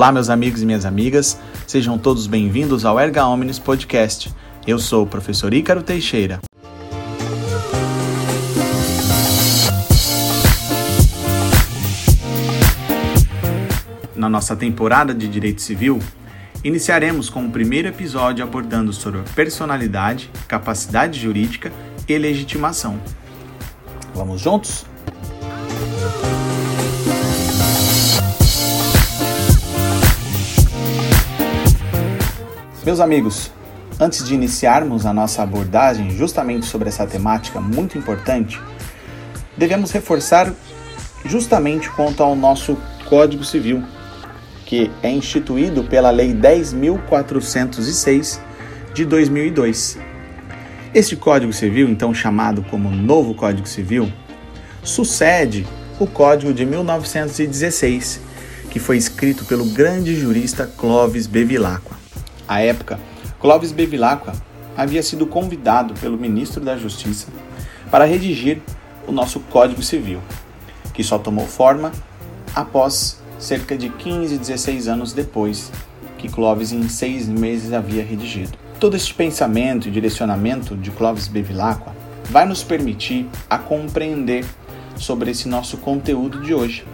Olá, meus amigos e minhas amigas, sejam todos bem-vindos ao Erga Omnis Podcast. Eu sou o professor Ícaro Teixeira. Na nossa temporada de Direito Civil, iniciaremos com o primeiro episódio abordando sobre personalidade, capacidade jurídica e legitimação. Vamos juntos? Meus amigos, antes de iniciarmos a nossa abordagem justamente sobre essa temática muito importante, devemos reforçar justamente quanto ao nosso Código Civil, que é instituído pela Lei 10.406 de 2002. Este Código Civil, então chamado como Novo Código Civil, sucede o Código de 1916, que foi escrito pelo grande jurista Clovis Bevilacqua. À época, Clovis Bevilacqua havia sido convidado pelo ministro da Justiça para redigir o nosso Código Civil, que só tomou forma após cerca de 15, 16 anos depois que Clovis em seis meses havia redigido. Todo este pensamento e direcionamento de Clovis Bevilacqua vai nos permitir a compreender sobre esse nosso conteúdo de hoje,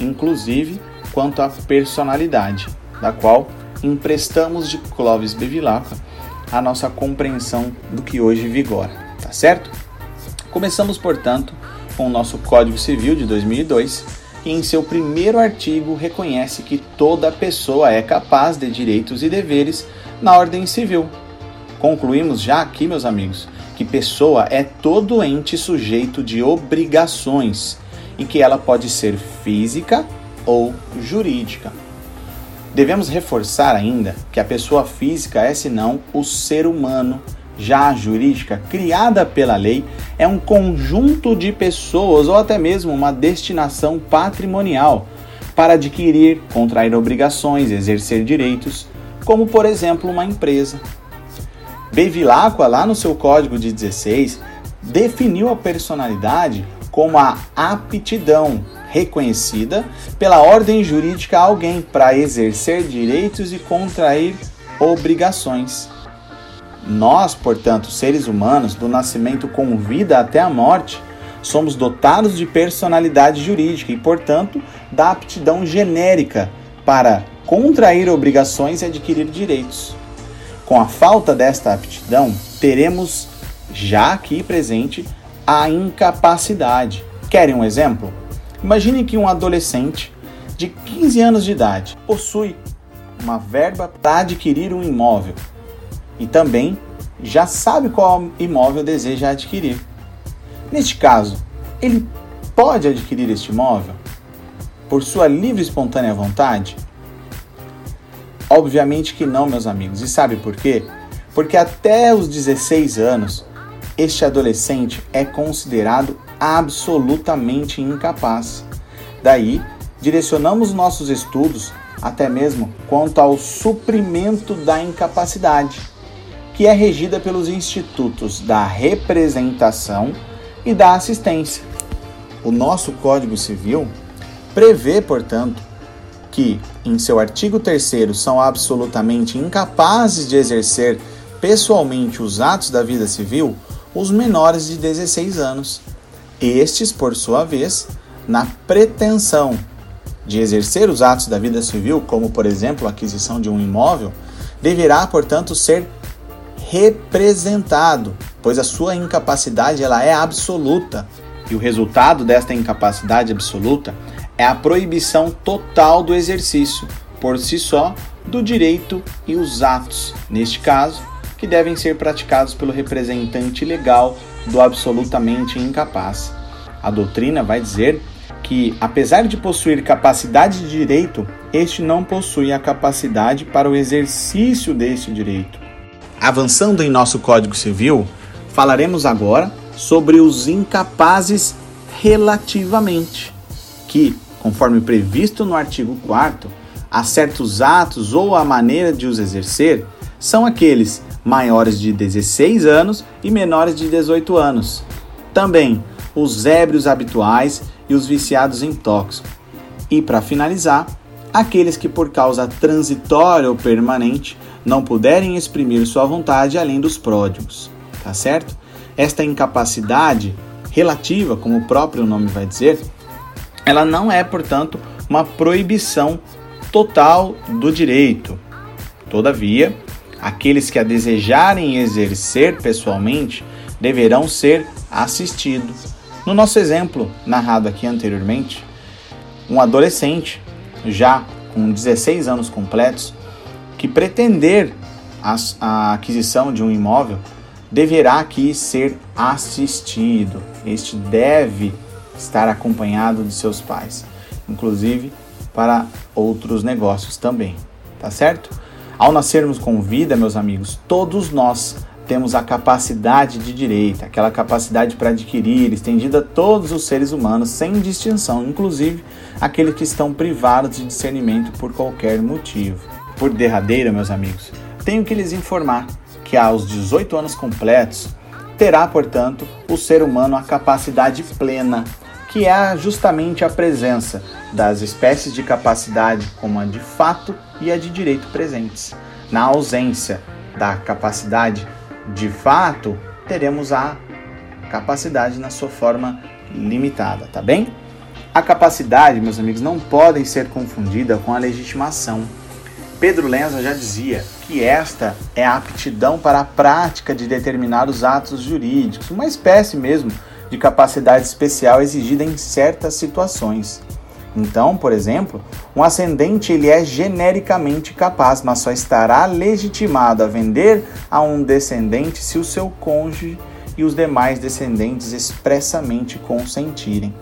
inclusive quanto à personalidade, da qual emprestamos de Clovis Bevilacqua a nossa compreensão do que hoje vigora, tá certo? Começamos, portanto, com o nosso Código Civil de 2002, que em seu primeiro artigo reconhece que toda pessoa é capaz de direitos e deveres na ordem civil. Concluímos já aqui, meus amigos, que pessoa é todo ente sujeito de obrigações e que ela pode ser física ou jurídica. Devemos reforçar ainda que a pessoa física é, senão, o ser humano. Já a jurídica, criada pela lei, é um conjunto de pessoas ou até mesmo uma destinação patrimonial para adquirir, contrair obrigações, exercer direitos, como por exemplo uma empresa. Bevilacqua, lá no seu código de 16, definiu a personalidade como a aptidão reconhecida pela ordem jurídica a alguém para exercer direitos e contrair obrigações. Nós, portanto, seres humanos, do nascimento com vida até a morte, somos dotados de personalidade jurídica e, portanto, da aptidão genérica para contrair obrigações e adquirir direitos. Com a falta desta aptidão, teremos já aqui presente a incapacidade. Querem um exemplo? Imagine que um adolescente de 15 anos de idade possui uma verba para adquirir um imóvel e também já sabe qual imóvel deseja adquirir. Neste caso, ele pode adquirir este imóvel por sua livre e espontânea vontade? Obviamente que não, meus amigos. E sabe por quê? Porque até os 16 anos, este adolescente é considerado absolutamente incapaz. Daí, direcionamos nossos estudos até mesmo quanto ao suprimento da incapacidade, que é regida pelos institutos da representação e da assistência. O nosso Código Civil prevê, portanto, que, em seu artigo 3, são absolutamente incapazes de exercer pessoalmente os atos da vida civil os menores de 16 anos estes, por sua vez, na pretensão de exercer os atos da vida civil, como por exemplo a aquisição de um imóvel, deverá, portanto, ser representado, pois a sua incapacidade ela é absoluta. E o resultado desta incapacidade absoluta é a proibição total do exercício, por si só, do direito e os atos, neste caso, que devem ser praticados pelo representante legal do absolutamente incapaz. A doutrina vai dizer que, apesar de possuir capacidade de direito, este não possui a capacidade para o exercício deste direito. Avançando em nosso Código Civil, falaremos agora sobre os incapazes relativamente, que, conforme previsto no artigo 4 a certos atos ou a maneira de os exercer, são aqueles maiores de 16 anos e menores de 18 anos. Também os ébrios habituais e os viciados em tóxico. E para finalizar, aqueles que por causa transitória ou permanente não puderem exprimir sua vontade além dos pródigos, tá certo? Esta incapacidade relativa, como o próprio nome vai dizer, ela não é, portanto, uma proibição total do direito. Todavia, aqueles que a desejarem exercer pessoalmente deverão ser assistidos. No nosso exemplo narrado aqui anteriormente, um adolescente, já com 16 anos completos, que pretender a, aquisição de um imóvel, deverá aqui ser assistido. Este deve estar acompanhado de seus pais, inclusive para outros negócios também, tá certo? Ao nascermos com vida, meus amigos, todos nós temos a capacidade de direito, aquela capacidade para adquirir, estendida a todos os seres humanos, sem distinção, inclusive aqueles que estão privados de discernimento por qualquer motivo. Por derradeiro, meus amigos, tenho que lhes informar que aos 18 anos completos terá, portanto, o ser humano a capacidade plena, que é justamente a presença das espécies de capacidade como a de fato e a de direito presentes. Na ausência da capacidade de fato, teremos a capacidade na sua forma limitada, tá bem? A capacidade, meus amigos, não podem ser confundida com a legitimação. Pedro Lenza já dizia que esta é a aptidão para a prática de determinados atos jurídicos, uma espécie mesmo de capacidade especial exigida em certas situações. Então, por exemplo, um ascendente ele é genericamente capaz, mas só estará legitimado a vender a um descendente se o seu cônjuge e os demais descendentes expressamente consentirem.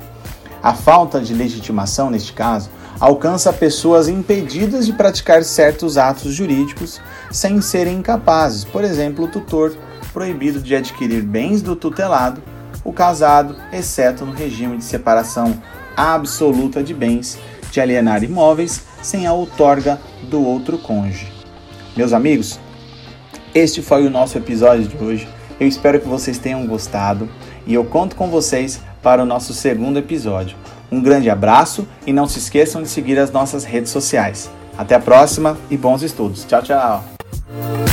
A falta de legitimação, neste caso, alcança pessoas impedidas de praticar certos atos jurídicos sem serem incapazes. Por exemplo, o tutor proibido de adquirir bens do tutelado, o casado, exceto no regime de separação absoluta de bens, de alienar imóveis sem a outorga do outro cônjuge. Meus amigos, este foi o nosso episódio de hoje. Eu espero que vocês tenham gostado e eu conto com vocês para o nosso segundo episódio. Um grande abraço e não se esqueçam de seguir as nossas redes sociais. Até a próxima e bons estudos. Tchau, tchau.